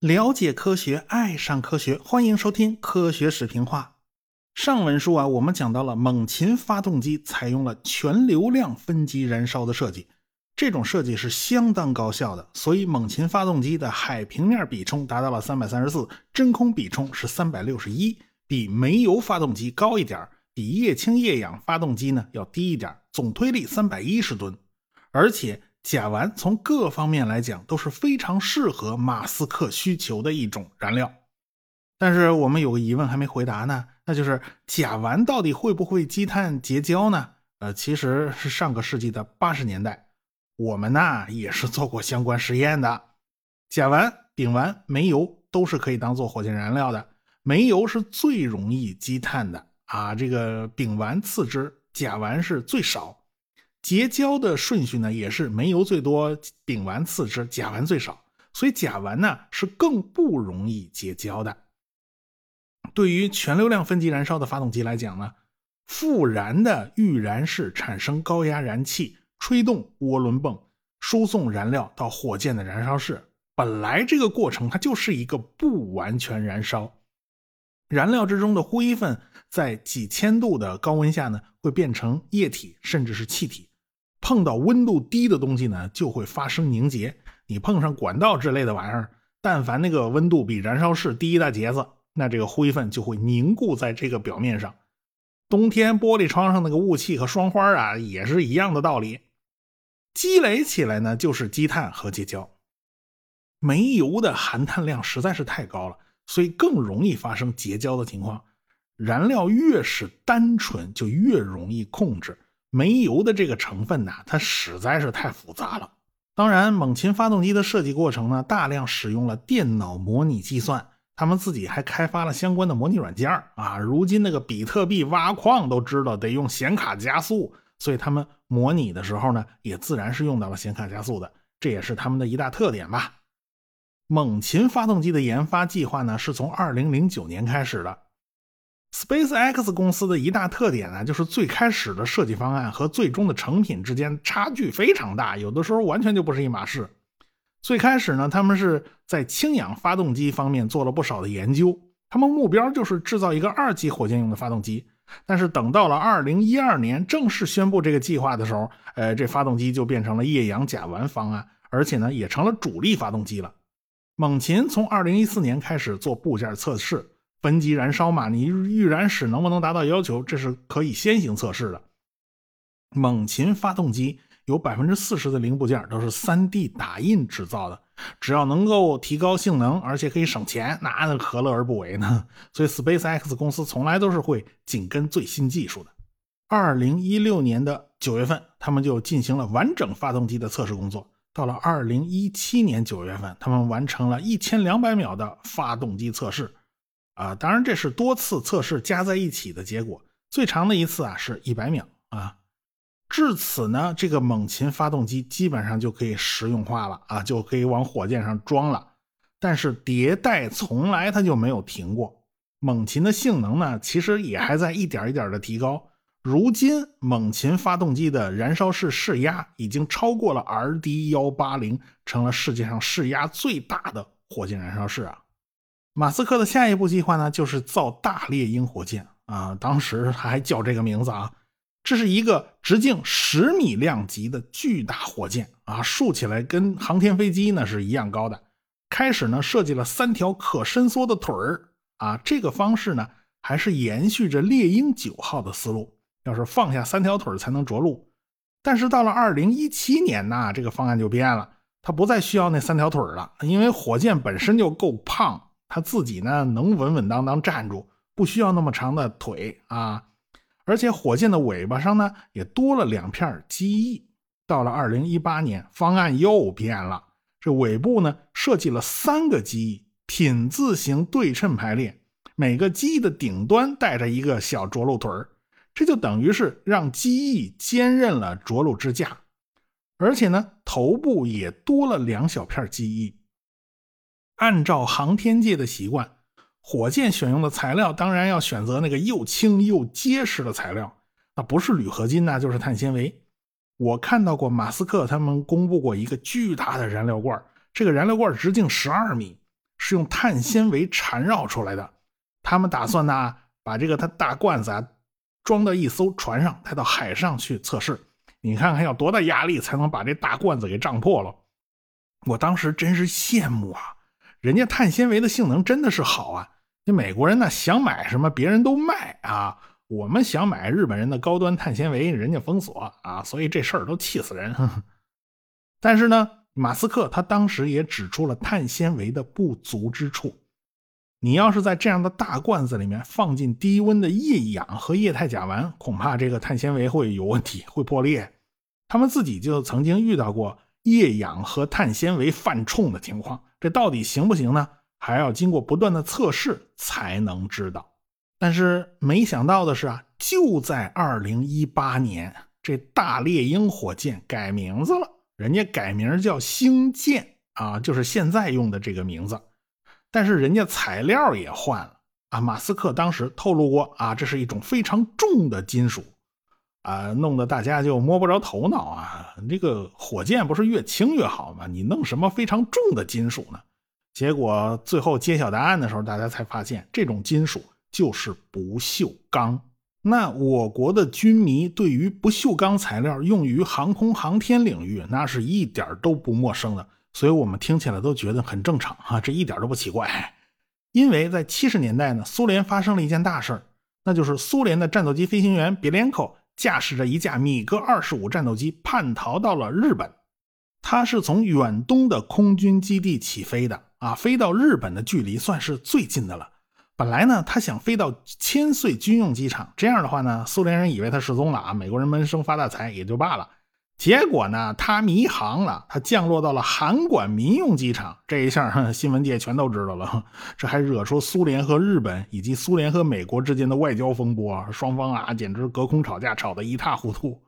了解科学，爱上科学，欢迎收听科学视频化。上文书啊，我们讲到了猛禽发动机采用了全流量分级燃烧的设计，这种设计是相当高效的，所以猛禽发动机的海平面比冲达到了三百三十四，真空比冲是三百六十一，比煤油发动机高一点，比液氢液氧发动机呢要低一点，总推力三百一十吨，而且甲烷从各方面来讲都是非常适合马斯克需求的一种燃料。但是我们有个疑问还没回答呢，那就是甲烷到底会不会积碳结胶呢？呃，其实是上个世纪的八十年代，我们呢也是做过相关实验的。甲烷、丙烷、煤油都是可以当做火箭燃料的，煤油是最容易积碳的啊。这个丙烷次之，甲烷是最少。结胶的顺序呢也是煤油最多，丙烷次之，甲烷最少。所以甲烷呢是更不容易结胶的。对于全流量分级燃烧的发动机来讲呢，复燃的预燃室产生高压燃气，吹动涡轮泵，输送燃料到火箭的燃烧室。本来这个过程它就是一个不完全燃烧，燃料之中的灰分在几千度的高温下呢，会变成液体甚至是气体，碰到温度低的东西呢，就会发生凝结。你碰上管道之类的玩意儿，但凡那个温度比燃烧室低一大截子。那这个灰分就会凝固在这个表面上，冬天玻璃窗上那个雾气和霜花啊，也是一样的道理。积累起来呢，就是积碳和结胶。煤油的含碳量实在是太高了，所以更容易发生结交的情况。燃料越是单纯，就越容易控制。煤油的这个成分呢，它实在是太复杂了。当然，猛禽发动机的设计过程呢，大量使用了电脑模拟计算。他们自己还开发了相关的模拟软件啊！如今那个比特币挖矿都知道得用显卡加速，所以他们模拟的时候呢，也自然是用到了显卡加速的，这也是他们的一大特点吧。猛禽发动机的研发计划呢，是从2009年开始的。SpaceX 公司的一大特点呢，就是最开始的设计方案和最终的成品之间差距非常大，有的时候完全就不是一码事。最开始呢，他们是在氢氧发动机方面做了不少的研究，他们目标就是制造一个二级火箭用的发动机。但是等到了2012年正式宣布这个计划的时候，呃，这发动机就变成了液氧甲烷方案，而且呢，也成了主力发动机了。猛禽从2014年开始做部件测试，分级燃烧嘛，你预燃室能不能达到要求，这是可以先行测试的。猛禽发动机。有百分之四十的零部件都是 3D 打印制造的，只要能够提高性能，而且可以省钱，那何乐而不为呢？所以 SpaceX 公司从来都是会紧跟最新技术的。二零一六年的九月份，他们就进行了完整发动机的测试工作。到了二零一七年九月份，他们完成了一千两百秒的发动机测试。啊，当然这是多次测试加在一起的结果，最长的一次啊是一百秒啊。至此呢，这个猛禽发动机基本上就可以实用化了啊，就可以往火箭上装了。但是迭代从来它就没有停过。猛禽的性能呢，其实也还在一点一点的提高。如今，猛禽发动机的燃烧室室压已经超过了 RD 幺八零，成了世界上室压最大的火箭燃烧室啊。马斯克的下一步计划呢，就是造大猎鹰火箭啊，当时他还叫这个名字啊。这是一个直径十米量级的巨大火箭啊，竖起来跟航天飞机呢是一样高的。开始呢设计了三条可伸缩的腿儿啊，这个方式呢还是延续着猎鹰九号的思路，要是放下三条腿才能着陆。但是到了二零一七年呢，这个方案就变了，它不再需要那三条腿了，因为火箭本身就够胖，它自己呢能稳稳当当站住，不需要那么长的腿啊。而且火箭的尾巴上呢，也多了两片机翼。到了二零一八年，方案又变了，这尾部呢设计了三个机翼，品字形对称排列，每个机翼的顶端带着一个小着陆腿儿，这就等于是让机翼兼任了着陆支架。而且呢，头部也多了两小片机翼。按照航天界的习惯。火箭选用的材料当然要选择那个又轻又结实的材料，那不是铝合金，那就是碳纤维。我看到过马斯克他们公布过一个巨大的燃料罐，这个燃料罐直径十二米，是用碳纤维缠绕出来的。他们打算呢，把这个他大罐子啊装到一艘船上，带到海上去测试。你看看要多大压力才能把这大罐子给胀破了？我当时真是羡慕啊，人家碳纤维的性能真的是好啊。这美国人呢想买什么别人都卖啊。我们想买日本人的高端碳纤维，人家封锁啊，所以这事儿都气死人。但是呢，马斯克他当时也指出了碳纤维的不足之处。你要是在这样的大罐子里面放进低温的液氧和液态甲烷，恐怕这个碳纤维会有问题，会破裂。他们自己就曾经遇到过液氧和碳纤维犯冲的情况，这到底行不行呢？还要经过不断的测试才能知道。但是没想到的是啊，就在二零一八年，这大猎鹰火箭改名字了，人家改名叫星舰啊，就是现在用的这个名字。但是人家材料也换了啊，马斯克当时透露过啊，这是一种非常重的金属啊，弄得大家就摸不着头脑啊。这个火箭不是越轻越好吗？你弄什么非常重的金属呢？结果最后揭晓答案的时候，大家才发现这种金属。就是不锈钢。那我国的军迷对于不锈钢材料用于航空航天领域，那是一点都不陌生的。所以我们听起来都觉得很正常啊，这一点都不奇怪。因为在七十年代呢，苏联发生了一件大事那就是苏联的战斗机飞行员别连科驾驶着一架米格二十五战斗机叛逃到了日本。他是从远东的空军基地起飞的啊，飞到日本的距离算是最近的了。本来呢，他想飞到千岁军用机场，这样的话呢，苏联人以为他失踪了啊，美国人闷声发大财也就罢了。结果呢，他迷航了，他降落到了函馆民用机场，这一下新闻界全都知道了，这还惹出苏联和日本以及苏联和美国之间的外交风波，双方啊简直隔空吵架，吵得一塌糊涂。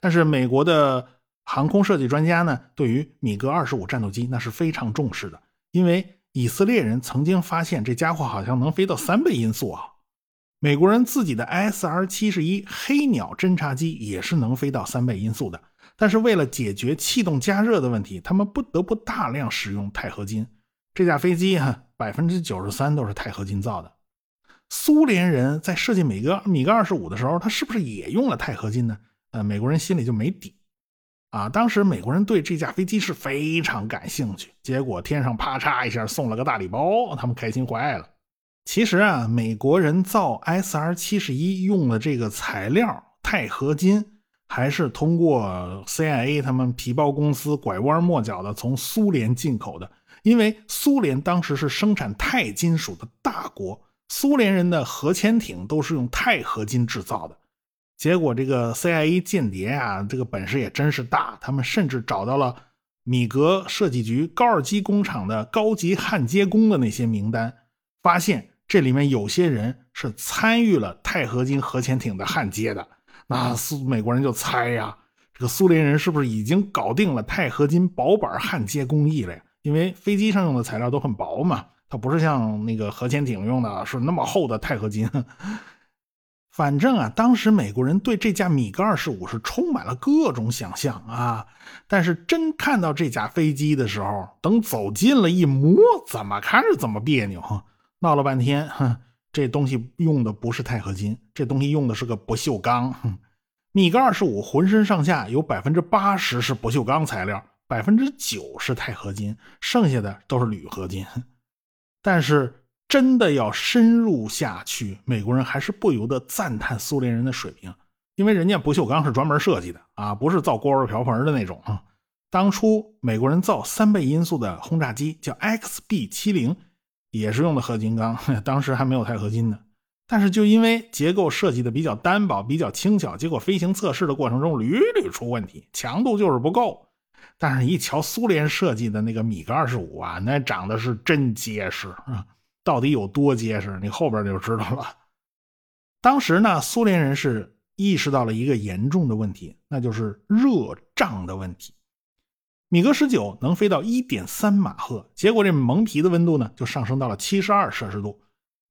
但是美国的航空设计专家呢，对于米格二十五战斗机那是非常重视的，因为。以色列人曾经发现这家伙好像能飞到三倍音速啊！美国人自己的 SR 七十一黑鸟侦察机也是能飞到三倍音速的，但是为了解决气动加热的问题，他们不得不大量使用钛合金。这架飞机哈，百分之九十三都是钛合金造的。苏联人在设计米格米格二十五的时候，他是不是也用了钛合金呢？呃，美国人心里就没底。啊，当时美国人对这架飞机是非常感兴趣，结果天上啪嚓一下送了个大礼包，他们开心坏了。其实啊，美国人造 SR 七十一用的这个材料钛合金，还是通过 CIA 他们皮包公司拐弯抹角的从苏联进口的，因为苏联当时是生产钛金属的大国，苏联人的核潜艇都是用钛合金制造的。结果这个 CIA 间谍啊，这个本事也真是大。他们甚至找到了米格设计局高尔基工厂的高级焊接工的那些名单，发现这里面有些人是参与了钛合金核潜艇的焊接的。那苏美国人就猜呀，这个苏联人是不是已经搞定了钛合金薄板焊接工艺了呀？因为飞机上用的材料都很薄嘛，它不是像那个核潜艇用的是那么厚的钛合金。反正啊，当时美国人对这架米格二十五是充满了各种想象啊，但是真看到这架飞机的时候，等走近了一摸，怎么看着怎么别扭，闹了半天，哼，这东西用的不是钛合金，这东西用的是个不锈钢。哼米格二十五浑身上下有百分之八十是不锈钢材料，百分之九是钛合金，剩下的都是铝合金，但是。真的要深入下去，美国人还是不由得赞叹苏联人的水平，因为人家不锈钢是专门设计的啊，不是造锅碗瓢盆的那种啊。当初美国人造三倍音速的轰炸机叫 XB 七零，也是用的合金钢，当时还没有钛合金呢。但是就因为结构设计的比较单薄、比较轻巧，结果飞行测试的过程中屡屡出问题，强度就是不够。但是，一瞧苏联设计的那个米格二十五啊，那长得是真结实啊。到底有多结实？你后边就知道了。当时呢，苏联人是意识到了一个严重的问题，那就是热胀的问题。米格十九能飞到一点三马赫，结果这蒙皮的温度呢就上升到了七十二摄氏度。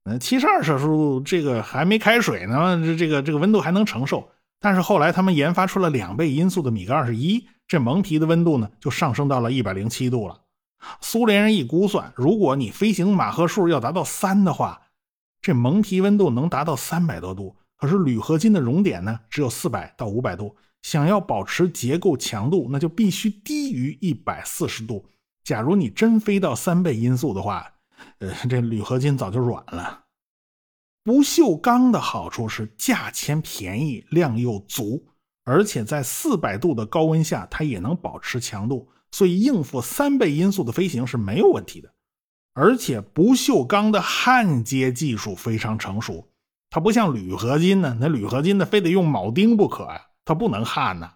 嗯，七十二摄氏度这个还没开水呢，这这个这个温度还能承受。但是后来他们研发出了两倍音速的米格二十一，这蒙皮的温度呢就上升到了一百零七度了。苏联人一估算，如果你飞行马赫数要达到三的话，这蒙皮温度能达到三百多度。可是铝合金的熔点呢只有四百到五百度，想要保持结构强度，那就必须低于一百四十度。假如你真飞到三倍音速的话，呃，这铝合金早就软了。不锈钢的好处是价钱便宜，量又足，而且在四百度的高温下，它也能保持强度，所以应付三倍音速的飞行是没有问题的。而且不锈钢的焊接技术非常成熟，它不像铝合金呢，那铝合金的非得用铆钉不可呀，它不能焊呢。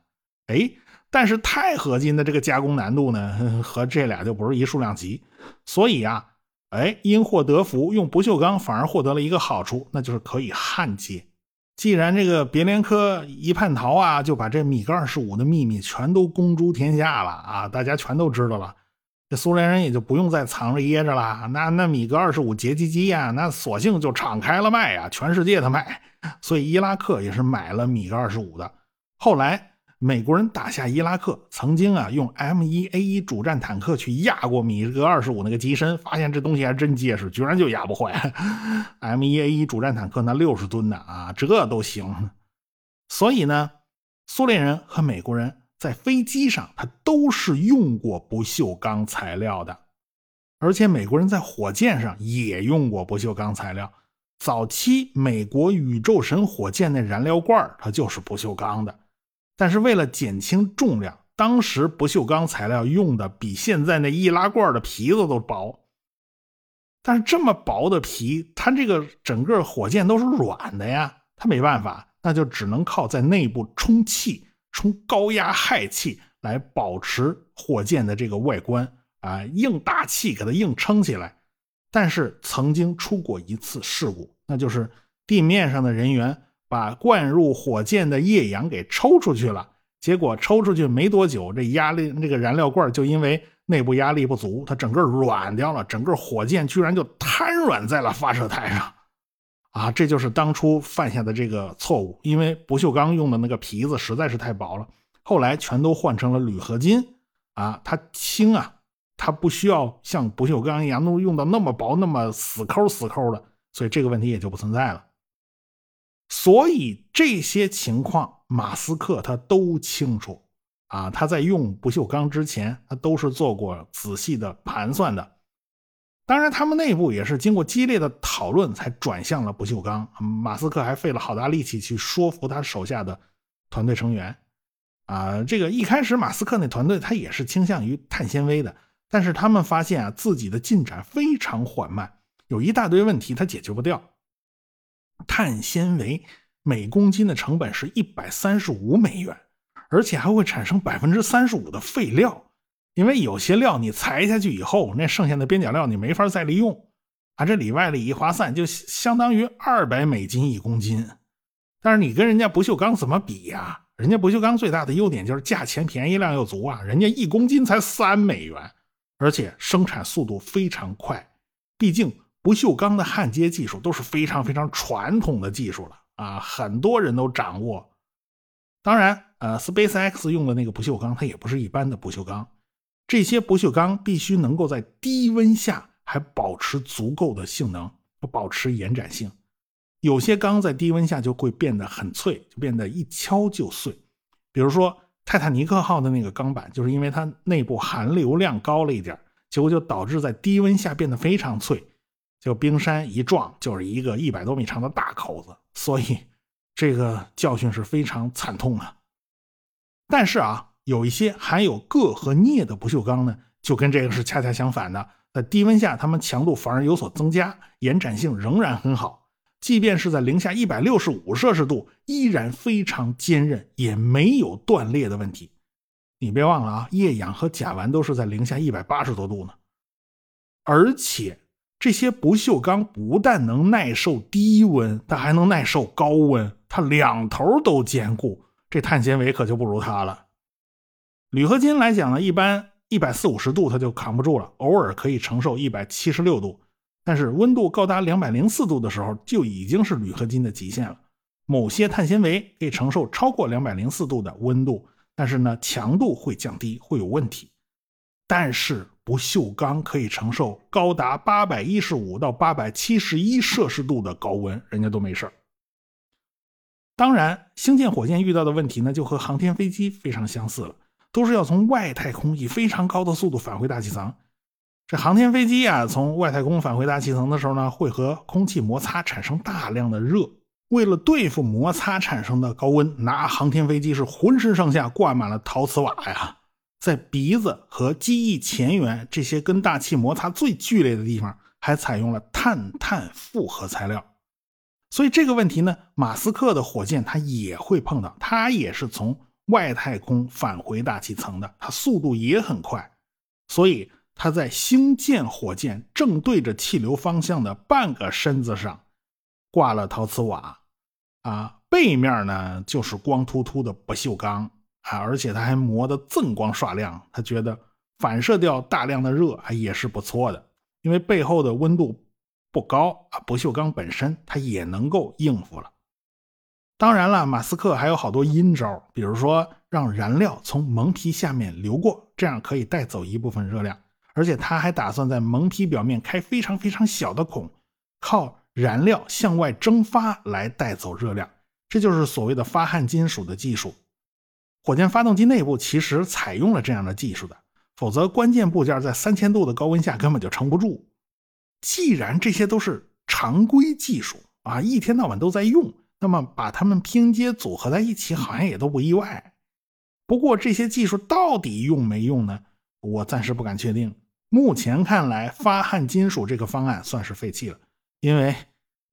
哎，但是钛合金的这个加工难度呢，和这俩就不是一数量级，所以啊。哎，因祸得福，用不锈钢反而获得了一个好处，那就是可以焊接。既然这个别连科一叛逃啊，就把这米格二十五的秘密全都公诸天下了啊，大家全都知道了。这苏联人也就不用再藏着掖着了。那那米格二十五截击机呀，那索性就敞开了卖呀，全世界的卖。所以伊拉克也是买了米格二十五的。后来。美国人打下伊拉克，曾经啊用 M1A1 主战坦克去压过米格二十五那个机身，发现这东西还真结实，居然就压不坏。M1A1 主战坦克那六十吨的啊，这都行。所以呢，苏联人和美国人在飞机上，他都是用过不锈钢材料的，而且美国人在火箭上也用过不锈钢材料。早期美国宇宙神火箭那燃料罐它就是不锈钢的。但是为了减轻重量，当时不锈钢材料用的比现在那易拉罐的皮子都薄。但是这么薄的皮，它这个整个火箭都是软的呀，它没办法，那就只能靠在内部充气，充高压氦气来保持火箭的这个外观啊，硬大气给它硬撑起来。但是曾经出过一次事故，那就是地面上的人员。把灌入火箭的液氧给抽出去了，结果抽出去没多久，这压力那个燃料罐就因为内部压力不足，它整个软掉了，整个火箭居然就瘫软在了发射台上，啊，这就是当初犯下的这个错误，因为不锈钢用的那个皮子实在是太薄了，后来全都换成了铝合金，啊，它轻啊，它不需要像不锈钢一样弄用到那么薄、那么死抠死抠的，所以这个问题也就不存在了。所以这些情况，马斯克他都清楚啊。他在用不锈钢之前，他都是做过仔细的盘算的。当然，他们内部也是经过激烈的讨论才转向了不锈钢。马斯克还费了好大力气去说服他手下的团队成员啊。这个一开始，马斯克那团队他也是倾向于碳纤维的，但是他们发现啊，自己的进展非常缓慢，有一大堆问题他解决不掉。碳纤维每公斤的成本是一百三十五美元，而且还会产生百分之三十五的废料。因为有些料你裁下去以后，那剩下的边角料你没法再利用啊，这里外里一划算，就相当于二百美金一公斤。但是你跟人家不锈钢怎么比呀？人家不锈钢最大的优点就是价钱便宜，量又足啊，人家一公斤才三美元，而且生产速度非常快，毕竟。不锈钢的焊接技术都是非常非常传统的技术了啊，很多人都掌握。当然，呃，SpaceX 用的那个不锈钢，它也不是一般的不锈钢。这些不锈钢必须能够在低温下还保持足够的性能，保持延展性。有些钢在低温下就会变得很脆，就变得一敲就碎。比如说泰坦尼克号的那个钢板，就是因为它内部含硫量高了一点，结果就导致在低温下变得非常脆。就冰山一撞，就是一个一百多米长的大口子，所以这个教训是非常惨痛啊。但是啊，有一些含有铬和镍的不锈钢呢，就跟这个是恰恰相反的。在低温下，它们强度反而有所增加，延展性仍然很好，即便是在零下一百六十五摄氏度，依然非常坚韧，也没有断裂的问题。你别忘了啊，液氧和甲烷都是在零下一百八十多度呢，而且。这些不锈钢不但能耐受低温，它还能耐受高温，它两头都坚固。这碳纤维可就不如它了。铝合金来讲呢，一般一百四五十度它就扛不住了，偶尔可以承受一百七十六度，但是温度高达两百零四度的时候，就已经是铝合金的极限了。某些碳纤维可以承受超过两百零四度的温度，但是呢，强度会降低，会有问题。但是不锈钢可以承受高达八百一十五到八百七十一摄氏度的高温，人家都没事当然，星舰火箭遇到的问题呢，就和航天飞机非常相似了，都是要从外太空以非常高的速度返回大气层。这航天飞机啊，从外太空返回大气层的时候呢，会和空气摩擦，产生大量的热。为了对付摩擦产生的高温，那航天飞机是浑身上下挂满了陶瓷瓦呀，在鼻子和机翼前缘这些跟大气摩擦最剧烈的地方，还采用了碳碳复合材料。所以这个问题呢，马斯克的火箭它也会碰到，它也是从外太空返回大气层的，它速度也很快，所以。它在星舰火箭正对着气流方向的半个身子上挂了陶瓷瓦，啊，背面呢就是光秃秃的不锈钢啊，而且它还磨得锃光刷亮。他觉得反射掉大量的热啊也是不错的，因为背后的温度不高啊，不锈钢本身它也能够应付了。当然了，马斯克还有好多阴招，比如说让燃料从蒙皮下面流过，这样可以带走一部分热量。而且他还打算在蒙皮表面开非常非常小的孔，靠燃料向外蒸发来带走热量，这就是所谓的发汗金属的技术。火箭发动机内部其实采用了这样的技术的，否则关键部件在三千度的高温下根本就撑不住。既然这些都是常规技术啊，一天到晚都在用，那么把它们拼接组合在一起，好像也都不意外。不过这些技术到底用没用呢？我暂时不敢确定。目前看来，发汗金属这个方案算是废弃了，因为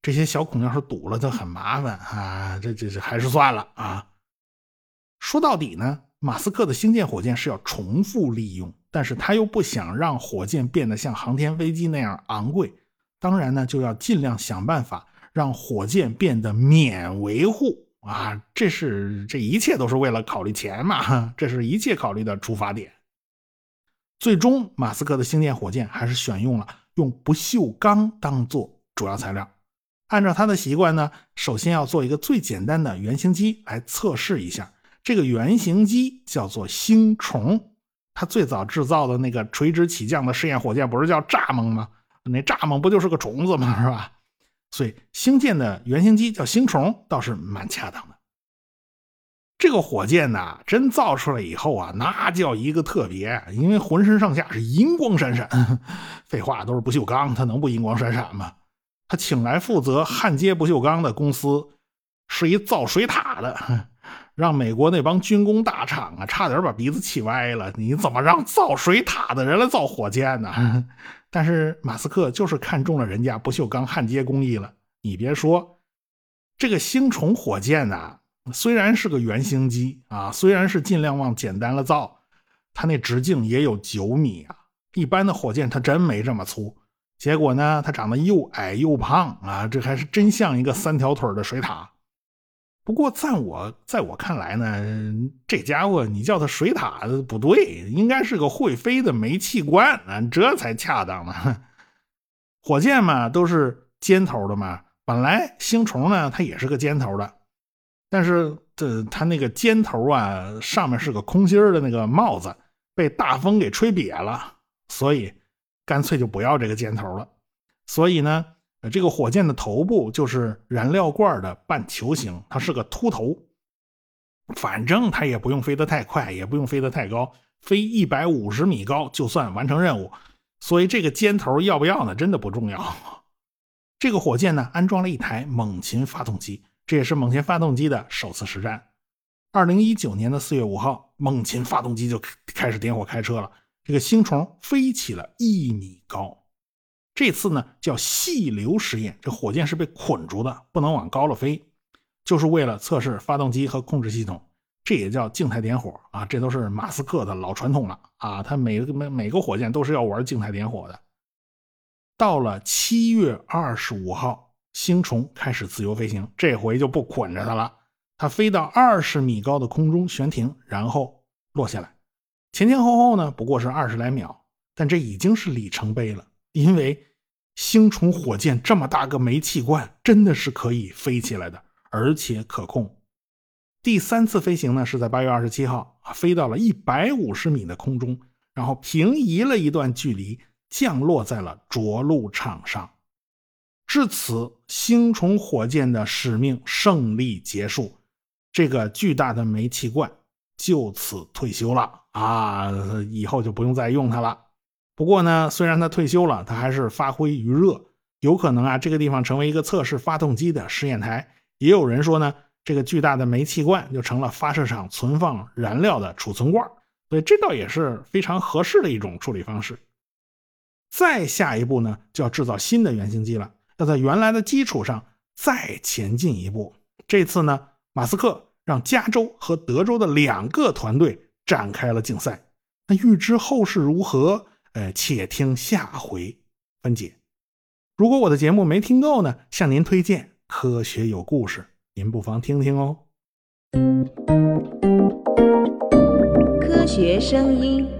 这些小孔要是堵了，就很麻烦啊。这这这还是算了啊。说到底呢，马斯克的星舰火箭是要重复利用，但是他又不想让火箭变得像航天飞机那样昂贵，当然呢，就要尽量想办法让火箭变得免维护啊。这是这一切都是为了考虑钱嘛，这是一切考虑的出发点。最终，马斯克的星舰火箭还是选用了用不锈钢当做主要材料。按照他的习惯呢，首先要做一个最简单的原型机来测试一下。这个原型机叫做星虫，他最早制造的那个垂直起降的试验火箭不是叫蚱蜢吗？那蚱蜢不就是个虫子吗？是吧？所以星舰的原型机叫星虫，倒是蛮恰当的。这个火箭呐，真造出来以后啊，那叫一个特别，因为浑身上下是银光闪闪。废话，都是不锈钢，它能不银光闪闪吗？他请来负责焊接不锈钢的公司，是一造水塔的，让美国那帮军工大厂啊，差点把鼻子气歪了。你怎么让造水塔的人来造火箭呢？但是马斯克就是看中了人家不锈钢焊接工艺了。你别说，这个星虫火箭呐。虽然是个原型机啊，虽然是尽量往简单了造，它那直径也有九米啊。一般的火箭它真没这么粗。结果呢，它长得又矮又胖啊，这还是真像一个三条腿的水塔。不过在我在我看来呢，这家伙你叫它水塔不对，应该是个会飞的煤气罐啊，这才恰当呢。火箭嘛，都是尖头的嘛，本来星虫呢，它也是个尖头的。但是这它那个尖头啊，上面是个空心的那个帽子，被大风给吹瘪了，所以干脆就不要这个尖头了。所以呢，呃这个火箭的头部就是燃料罐的半球形，它是个秃头。反正它也不用飞得太快，也不用飞得太高，飞一百五十米高就算完成任务。所以这个尖头要不要呢？真的不重要。这个火箭呢，安装了一台猛禽发动机。这也是猛禽发动机的首次实战。二零一九年的四月五号，猛禽发动机就开始点火开车了。这个星虫飞起了一米高。这次呢叫细流实验，这火箭是被捆住的，不能往高了飞，就是为了测试发动机和控制系统。这也叫静态点火啊，这都是马斯克的老传统了啊。他每个每每个火箭都是要玩静态点火的。到了七月二十五号。星虫开始自由飞行，这回就不捆着它了。它飞到二十米高的空中悬停，然后落下来。前前后后呢，不过是二十来秒，但这已经是里程碑了。因为星虫火箭这么大个煤气罐，真的是可以飞起来的，而且可控。第三次飞行呢，是在八月二十七号啊，飞到了一百五十米的空中，然后平移了一段距离，降落在了着陆场上。至此，星虫火箭的使命胜利结束，这个巨大的煤气罐就此退休了啊！以后就不用再用它了。不过呢，虽然他退休了，他还是发挥余热，有可能啊，这个地方成为一个测试发动机的试验台。也有人说呢，这个巨大的煤气罐就成了发射场存放燃料的储存罐，所以这倒也是非常合适的一种处理方式。再下一步呢，就要制造新的原型机了。要在原来的基础上再前进一步。这次呢，马斯克让加州和德州的两个团队展开了竞赛。那预知后事如何？呃，且听下回分解。如果我的节目没听够呢，向您推荐《科学有故事》，您不妨听听哦。科学声音。